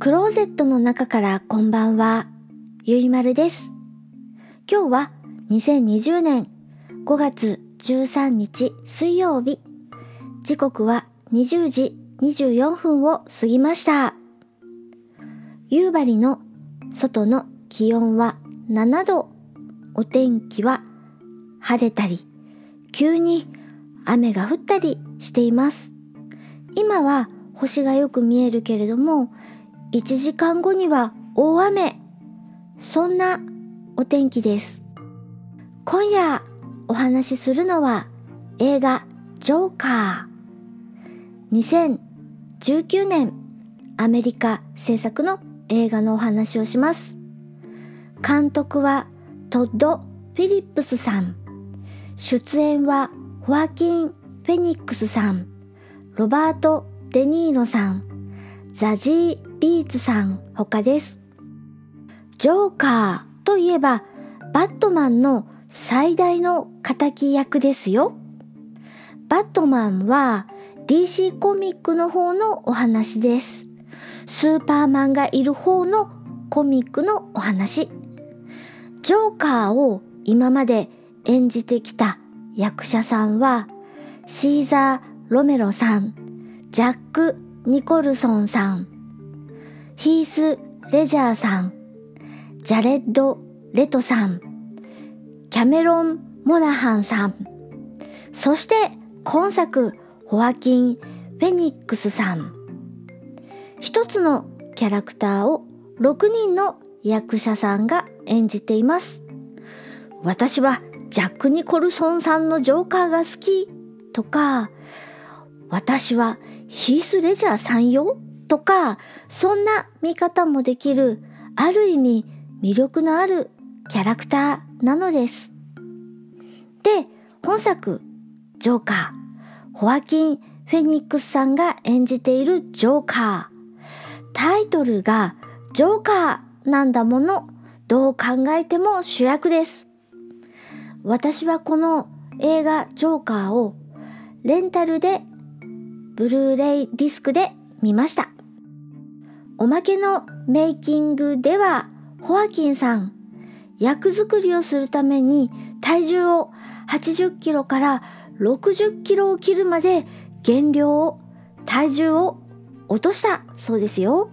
クローゼットの中からこんばんは、ゆいまるです。今日は2020年5月13日水曜日。時刻は20時24分を過ぎました。夕張の外の気温は7度。お天気は晴れたり、急に雨が降ったりしています。今は星がよく見えるけれども、1時間後には大雨。そんなお天気です。今夜お話しするのは映画ジョーカー。2019年アメリカ制作の映画のお話をします。監督はトッド・フィリップスさん。出演はホアキン・フェニックスさん、ロバート・デニーロさん、ザジー・ビーツさん他です。ジョーカーといえばバットマンの最大の敵役ですよ。バットマンは DC コミックの方のお話です。スーパーマンがいる方のコミックのお話。ジョーカーを今まで演じてきた役者さんはシーザー・ロメロさん、ジャック・ニコルソンさん、ヒース・レジャーさん、ジャレッド・レトさん、キャメロン・モナハンさん、そして今作ホアキン・フェニックスさん。一つのキャラクターを6人の役者さんが演じています。私はジャック・ニコルソンさんのジョーカーが好きとか、私はヒース・レジャーさんよ？とか、そんな見方もできる、ある意味魅力のあるキャラクターなのです。で、本作、ジョーカー、ホアキン・フェニックスさんが演じているジョーカー。タイトルがジョーカーなんだもの、どう考えても主役です。私はこの映画ジョーカーをレンタルでブルーレイディスクで見ました。おまけのメイキングではホアキンさん役作りをするために体重を80キロから60キロを切るまで減量を体重を落としたそうですよ。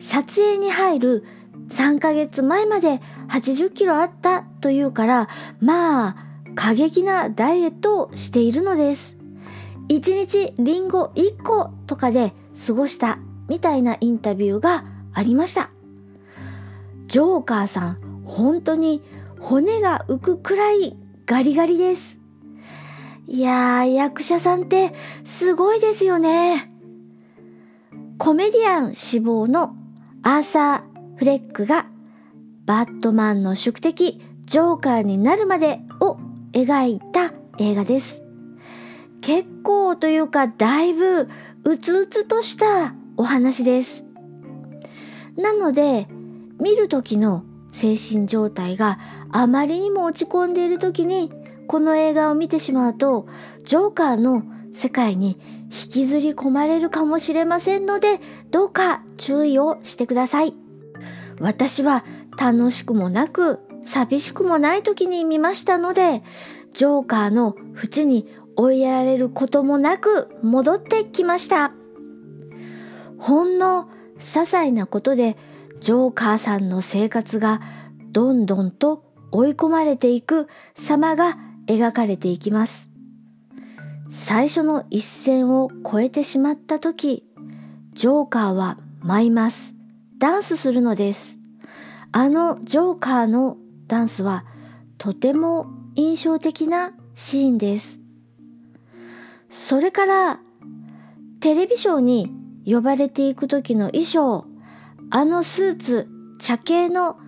撮影に入る3ヶ月前まで80キロあったというからまあ過激なダイエットをしているのです。1日リンゴ1個とかで過ごしたみたいなインタビューがありました。ジョーカーさん本当に骨が浮くくらいガリガリです。いやー役者さんってすごいですよね。コメディアン志望のアーサー・フレックがバットマンの宿敵ジョーカーになるまでを描いた映画です。結構というかだいぶうつうつとしたお話です。なので見る時の精神状態があまりにも落ち込んでいる時にこの映画を見てしまうとジョーカーの世界に引きずり込まれるかもしれませんのでどうか注意をしてください私は楽しくもなく寂しくもない時に見ましたのでジョーカーの縁に追いやられることもなく戻ってきました。ほんの些細なことでジョーカーさんの生活がどんどんと追い込まれていく様が描かれていきます。最初の一線を越えてしまった時ジョーカーは舞います。ダンスするのです。あのジョーカーのダンスはとても印象的なシーンです。それからテレビショーに呼ばれていく時の衣装あのスーツ茶系の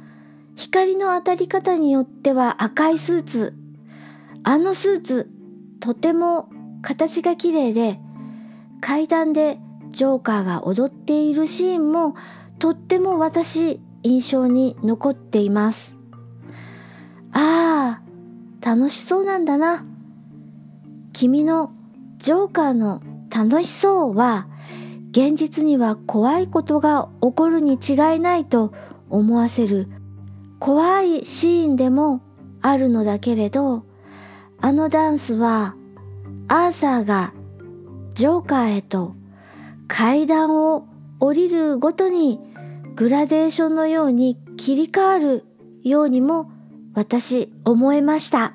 光の当たり方によっては赤いスーツあのスーツとても形が綺麗で階段でジョーカーが踊っているシーンもとっても私印象に残っています。ああ楽しそうなんだな。君のジョーカーの楽しそうは現実には怖いことが起こるに違いないと思わせる。怖いシーンでもあるのだけれどあのダンスはアーサーがジョーカーへと階段を降りるごとにグラデーションのように切り替わるようにも私思えました。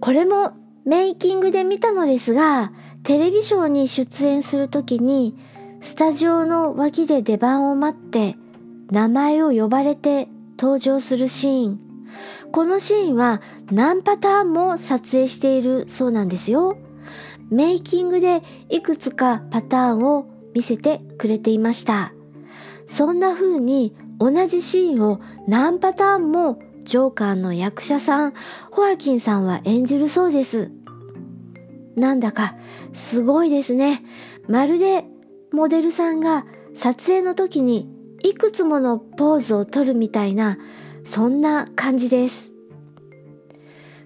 これもメイキングで見たのですがテレビショーに出演する時にスタジオの脇で出番を待って名前を呼ばれて登場するシーン。このシーンは何パターンも撮影しているそうなんですよ。メイキングでいくつかパターンを見せてくれていました。そんな風に同じシーンを何パターンもジョーカーの役者さんホアキンさんは演じるそうです。なんだかすごいですね。まるでモデルさんが撮影の時にいくつものポーズをとるみたいなそんな感じです。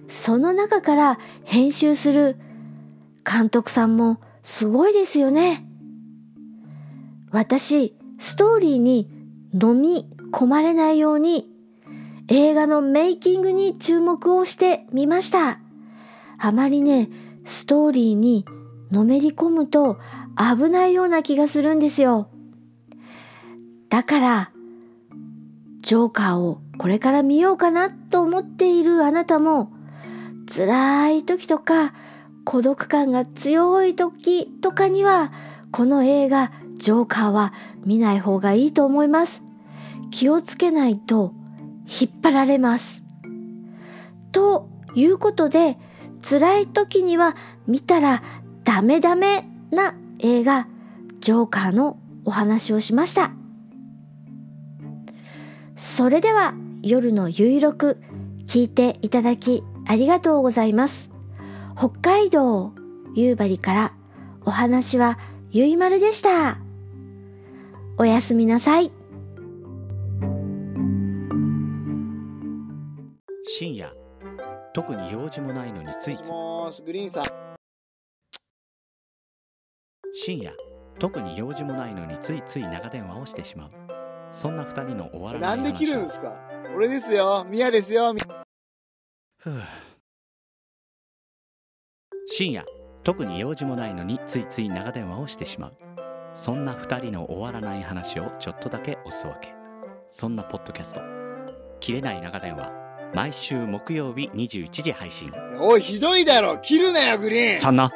その中から編集する監督さんもすごいですよね。私ストーリーに飲み込まれないように映画のメイキングに注目をしてみました。あまりねストーリーにのめり込むと危ないような気がするんですよ。だからジョーカーをこれから見ようかなと思っているあなたも辛い時とか孤独感が強い時とかにはこの映画ジョーカーは見ない方がいいと思います。気をつけないと引っ張られます。ということで辛い時には見たらダメダメな映画ジョーカーのお話をしました。それでは夜のゆいろく聞いていただきありがとうございます。北海道夕張からお話はゆいまるでした。おやすみなさい。深夜。特に用事もないのについつい。深夜。特に用事もないのについつい長電話をしてしまう。そんな二人の終わらなないんで切るんですか？俺ですよ。ミヤですよ。みふう。深夜。特に用事もないのについつい長電話をしてしまう。そんな二人の終わらない話をちょっとだけおすわけ。そんなポッドキャスト「切れない長電話」毎週木曜日21時配信。おいひどいだろ。切るなよグリーン。そんな